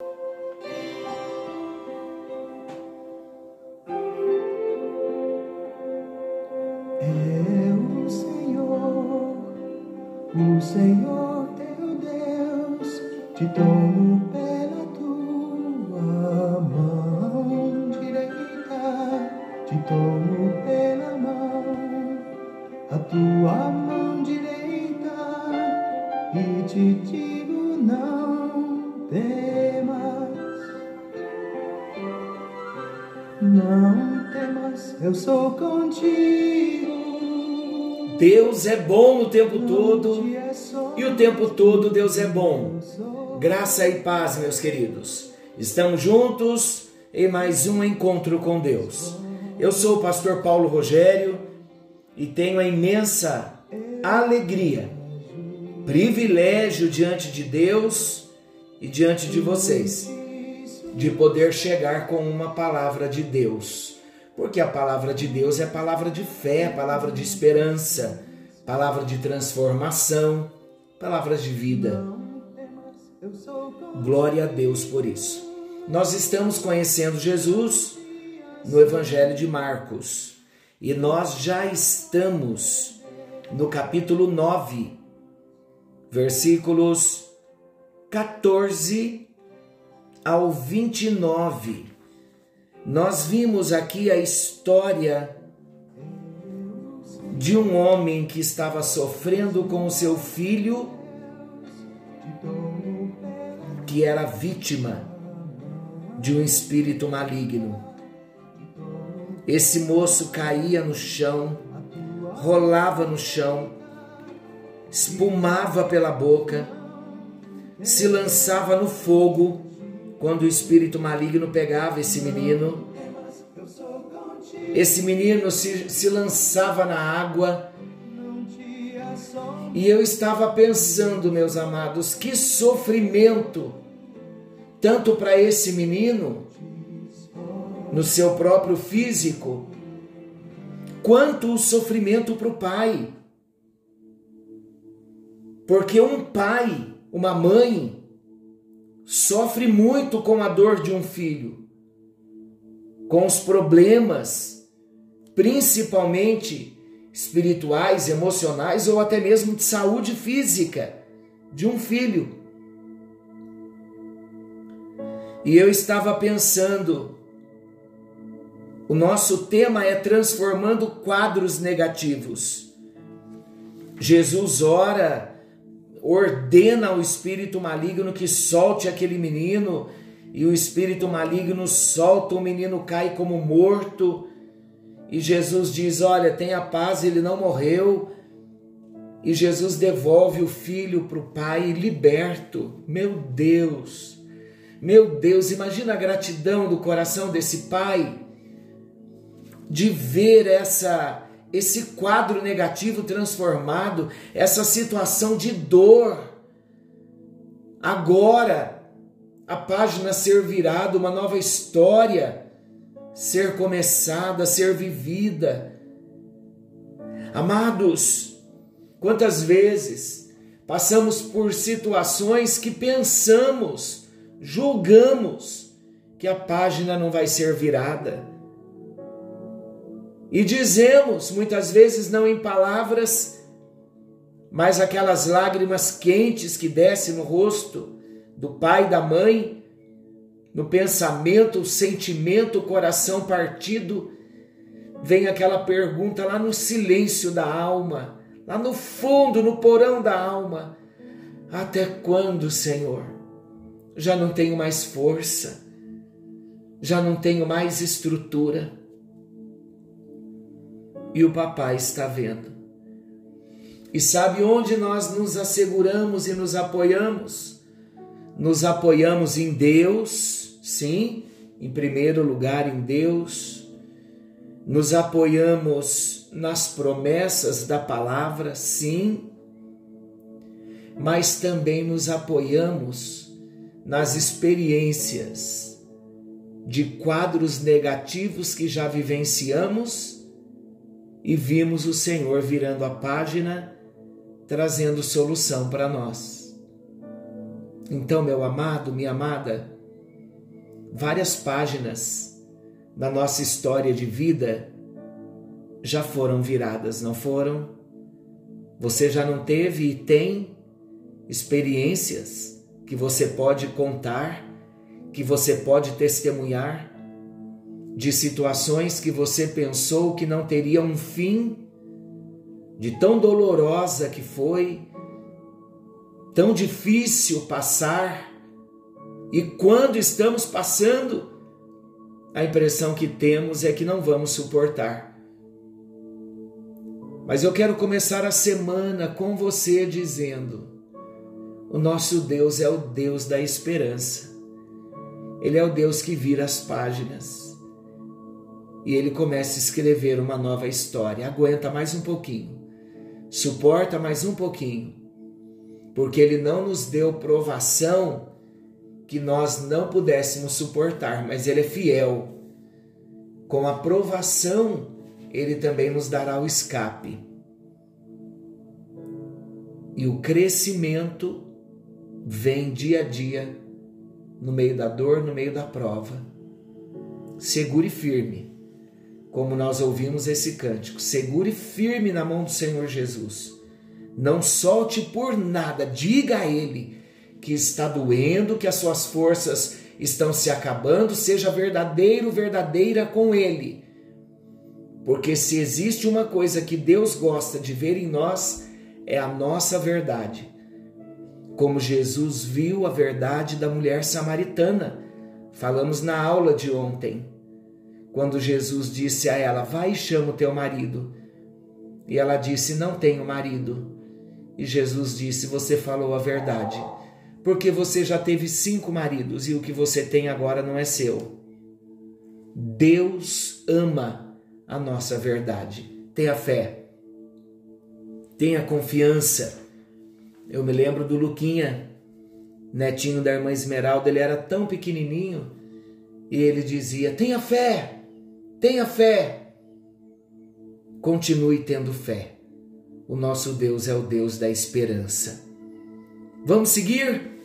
É o Senhor, o Senhor teu Deus, te tomo não temas, eu sou contigo. Deus é bom o tempo todo e o tempo todo Deus é bom. Graça e paz, meus queridos. Estamos juntos em mais um encontro com Deus. Eu sou o pastor Paulo Rogério e tenho a imensa alegria, privilégio diante de Deus e diante de vocês de poder chegar com uma palavra de Deus porque a palavra de Deus é palavra de fé, palavra de esperança, palavra de transformação, palavras de vida. Glória a Deus por isso. Nós estamos conhecendo Jesus no Evangelho de Marcos e nós já estamos no capítulo 9, versículos 14 ao 29. Nós vimos aqui a história de um homem que estava sofrendo com o seu filho, que era vítima de um espírito maligno. Esse moço caía no chão, rolava no chão, espumava pela boca, se lançava no fogo quando o espírito maligno pegava esse menino, esse menino se, se lançava na água. E eu estava pensando, meus amados, que sofrimento, tanto para esse menino, no seu próprio físico, quanto o sofrimento para o pai. Porque um pai, uma mãe, sofre muito com a dor de um filho, com os problemas, principalmente espirituais, emocionais ou até mesmo de saúde física de um filho. E eu estava pensando, o nosso tema é transformando quadros negativos. Jesus ora ordena ao espírito maligno que solte aquele menino, e o espírito maligno solta, o menino cai como morto. E Jesus diz: Olha, tenha paz, ele não morreu. E Jesus devolve o filho para o pai liberto. Meu Deus, meu Deus, imagina a gratidão do coração desse pai de ver essa esse quadro negativo transformado, essa situação de dor. Agora, a página ser virada, uma nova história ser começada, ser vivida. Amados, quantas vezes passamos por situações que pensamos, julgamos que a página não vai ser virada e dizemos, muitas vezes não em palavras, mas aquelas lágrimas quentes que descem no rosto do pai e da mãe, no pensamento, o sentimento, o coração partido, vem aquela pergunta lá no silêncio da alma, lá no fundo, no porão da alma: Até quando, Senhor? Já não tenho mais força, já não tenho mais estrutura e o papai está vendo. E sabe onde nós nos asseguramos e nos apoiamos? Nos apoiamos em Deus, sim, em primeiro lugar em Deus. Nos apoiamos nas promessas da palavra, sim, mas também nos apoiamos nas experiências de quadros negativos que já vivenciamos e vimos o Senhor virando a página, trazendo solução para nós. Então, meu amado, minha amada, várias páginas da nossa história de vida já foram viradas, não foram? Você já não teve e tem experiências que você pode contar, que você pode testemunhar, de situações que você pensou que não teria um fim, de tão dolorosa que foi, tão difícil passar, e quando estamos passando, a impressão que temos é que não vamos suportar. Mas eu quero começar a semana com você dizendo: o nosso Deus é o Deus da esperança. Ele é o Deus que vira as páginas. E ele começa a escrever uma nova história. Aguenta mais um pouquinho. Suporta mais um pouquinho. Porque ele não nos deu provação que nós não pudéssemos suportar, mas ele é fiel. Com a provação ele também nos dará o escape. E o crescimento vem dia a dia, no meio da dor, no meio da prova. Segure firme, como nós ouvimos esse cântico. Segure firme na mão do Senhor Jesus. Não solte por nada, diga a Ele que está doendo, que as suas forças estão se acabando, seja verdadeiro, verdadeira com Ele porque se existe uma coisa que Deus gosta de ver em nós, é a nossa verdade. Como Jesus viu a verdade da mulher samaritana. Falamos na aula de ontem, quando Jesus disse a ela: Vai e chama o teu marido. E ela disse: Não tenho marido. E Jesus disse: Você falou a verdade, porque você já teve cinco maridos e o que você tem agora não é seu. Deus ama a nossa verdade. Tenha fé, tenha confiança. Eu me lembro do Luquinha, netinho da irmã Esmeralda, ele era tão pequenininho e ele dizia: tenha fé, tenha fé. Continue tendo fé. O nosso Deus é o Deus da esperança. Vamos seguir?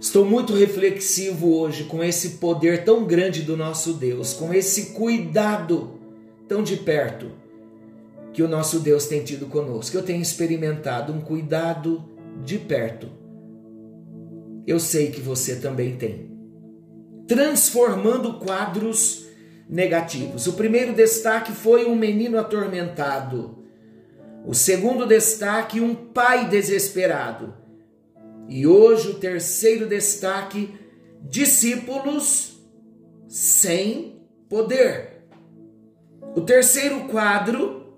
Estou muito reflexivo hoje com esse poder tão grande do nosso Deus, com esse cuidado tão de perto que o nosso Deus tem tido conosco. Eu tenho experimentado um cuidado de perto. Eu sei que você também tem. Transformando quadros negativos. O primeiro destaque foi um menino atormentado. O segundo destaque, um pai desesperado. E hoje o terceiro destaque: discípulos sem poder. O terceiro quadro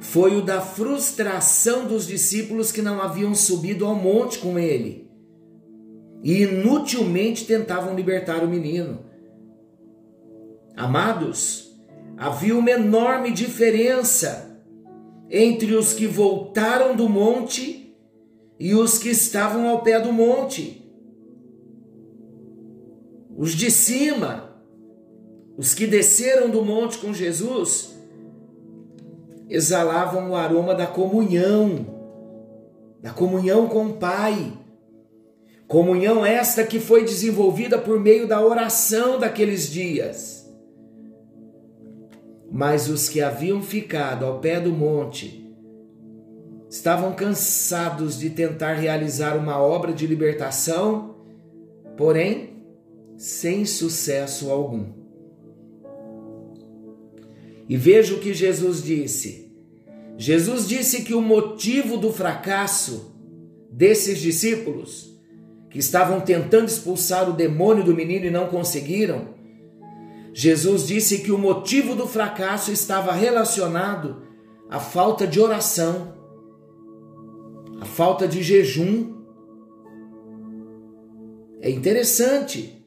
foi o da frustração dos discípulos que não haviam subido ao monte com ele e inutilmente tentavam libertar o menino. Amados, havia uma enorme diferença entre os que voltaram do monte e os que estavam ao pé do monte. Os de cima, os que desceram do monte com Jesus, exalavam o aroma da comunhão, da comunhão com o Pai. Comunhão esta que foi desenvolvida por meio da oração daqueles dias. Mas os que haviam ficado ao pé do monte, estavam cansados de tentar realizar uma obra de libertação, porém sem sucesso algum. E veja o que Jesus disse. Jesus disse que o motivo do fracasso desses discípulos, que estavam tentando expulsar o demônio do menino e não conseguiram, Jesus disse que o motivo do fracasso estava relacionado à falta de oração a falta de jejum. É interessante.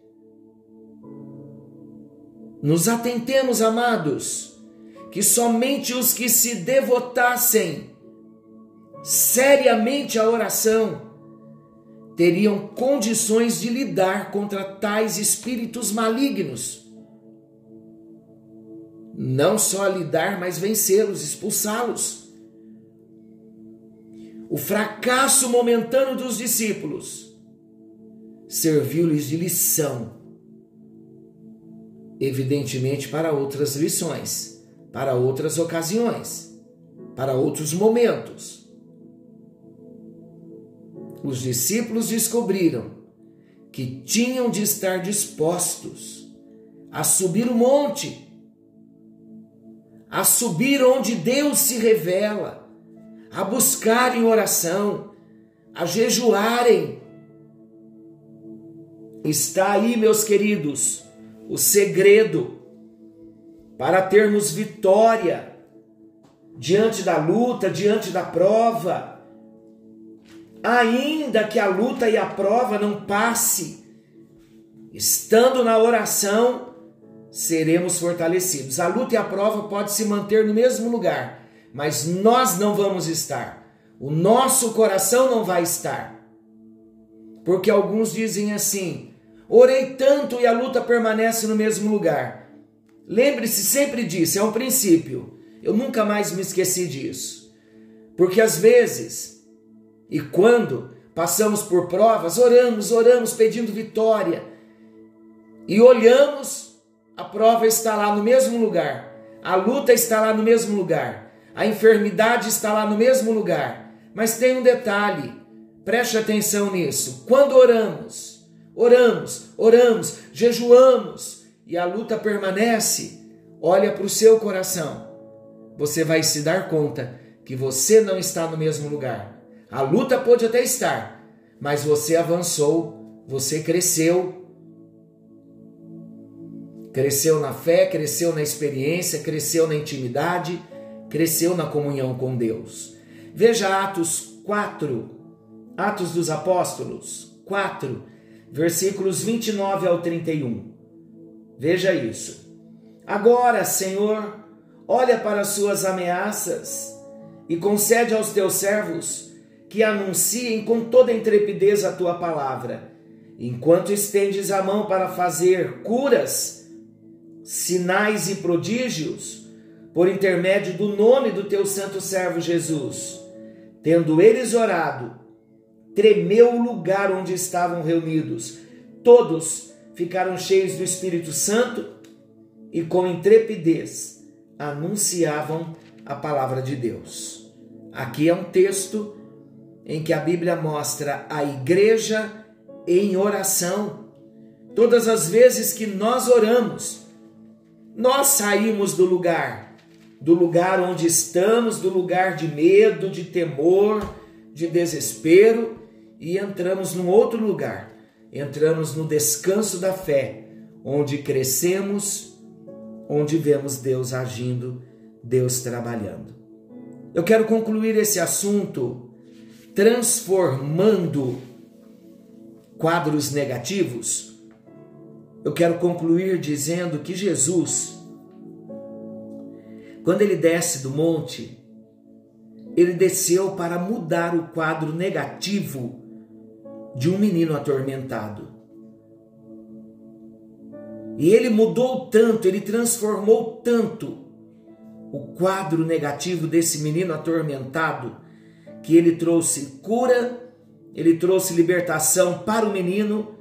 Nos atentemos, amados, que somente os que se devotassem seriamente à oração teriam condições de lidar contra tais espíritos malignos. Não só lidar, mas vencê-los, expulsá-los o fracasso momentâneo dos discípulos serviu-lhes de lição evidentemente para outras lições, para outras ocasiões, para outros momentos. Os discípulos descobriram que tinham de estar dispostos a subir o monte, a subir onde Deus se revela, a buscar em oração, a jejuarem. Está aí, meus queridos, o segredo para termos vitória diante da luta, diante da prova. Ainda que a luta e a prova não passe, estando na oração, seremos fortalecidos. A luta e a prova pode se manter no mesmo lugar, mas nós não vamos estar. O nosso coração não vai estar. Porque alguns dizem assim: orei tanto e a luta permanece no mesmo lugar. Lembre-se sempre disso, é um princípio. Eu nunca mais me esqueci disso. Porque às vezes, e quando passamos por provas, oramos, oramos pedindo vitória, e olhamos a prova está lá no mesmo lugar, a luta está lá no mesmo lugar, a enfermidade está lá no mesmo lugar. Mas tem um detalhe, preste atenção nisso. Quando oramos, oramos, oramos, jejuamos e a luta permanece, olha para o seu coração. Você vai se dar conta que você não está no mesmo lugar. A luta pode até estar, mas você avançou, você cresceu, Cresceu na fé, cresceu na experiência, cresceu na intimidade, cresceu na comunhão com Deus. Veja Atos 4, Atos dos Apóstolos 4, versículos 29 ao 31. Veja isso. Agora, Senhor, olha para as suas ameaças e concede aos teus servos que anunciem com toda intrepidez a tua palavra, enquanto estendes a mão para fazer curas sinais e prodígios por intermédio do nome do teu santo servo Jesus. Tendo eles orado, tremeu o lugar onde estavam reunidos. Todos ficaram cheios do Espírito Santo e com intrepidez anunciavam a palavra de Deus. Aqui é um texto em que a Bíblia mostra a igreja em oração. Todas as vezes que nós oramos, nós saímos do lugar, do lugar onde estamos, do lugar de medo, de temor, de desespero e entramos num outro lugar. Entramos no descanso da fé, onde crescemos, onde vemos Deus agindo, Deus trabalhando. Eu quero concluir esse assunto transformando quadros negativos eu quero concluir dizendo que Jesus, quando ele desce do monte, ele desceu para mudar o quadro negativo de um menino atormentado. E ele mudou tanto, ele transformou tanto o quadro negativo desse menino atormentado, que ele trouxe cura, ele trouxe libertação para o menino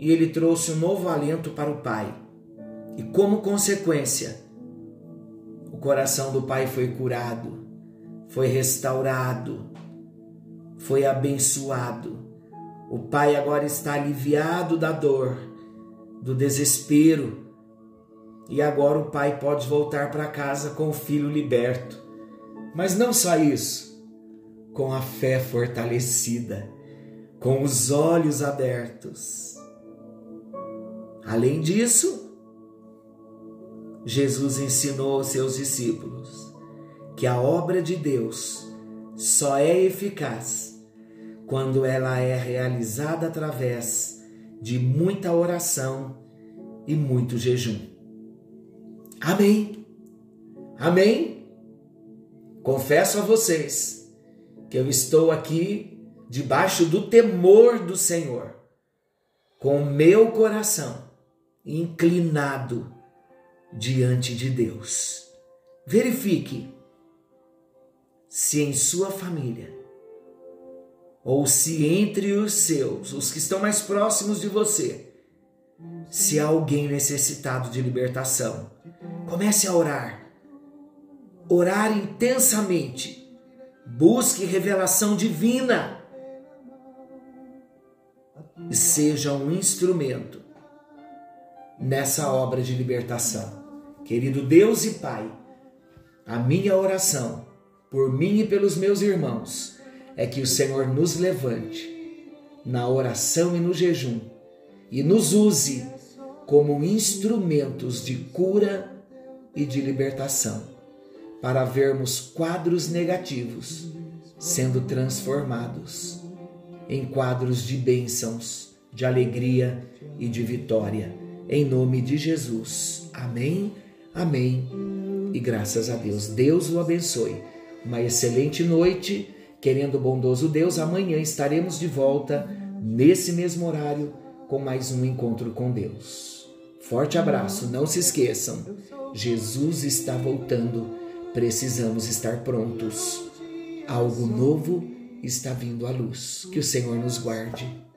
e ele trouxe um novo alento para o pai. E como consequência, o coração do pai foi curado, foi restaurado, foi abençoado. O pai agora está aliviado da dor, do desespero, e agora o pai pode voltar para casa com o filho liberto. Mas não só isso, com a fé fortalecida, com os olhos abertos Além disso, Jesus ensinou aos seus discípulos que a obra de Deus só é eficaz quando ela é realizada através de muita oração e muito jejum. Amém. Amém. Confesso a vocês que eu estou aqui debaixo do temor do Senhor, com o meu coração inclinado diante de Deus. Verifique se em sua família ou se entre os seus, os que estão mais próximos de você, Se há alguém necessitado de libertação, comece a orar. Orar intensamente. Busque revelação divina. E seja um instrumento nessa obra de libertação. Querido Deus e Pai, a minha oração por mim e pelos meus irmãos é que o Senhor nos levante na oração e no jejum e nos use como instrumentos de cura e de libertação, para vermos quadros negativos sendo transformados em quadros de bênçãos, de alegria e de vitória. Em nome de Jesus. Amém, amém e graças a Deus. Deus o abençoe. Uma excelente noite. Querendo o bondoso Deus, amanhã estaremos de volta nesse mesmo horário com mais um encontro com Deus. Forte abraço, não se esqueçam, Jesus está voltando, precisamos estar prontos. Algo novo está vindo à luz. Que o Senhor nos guarde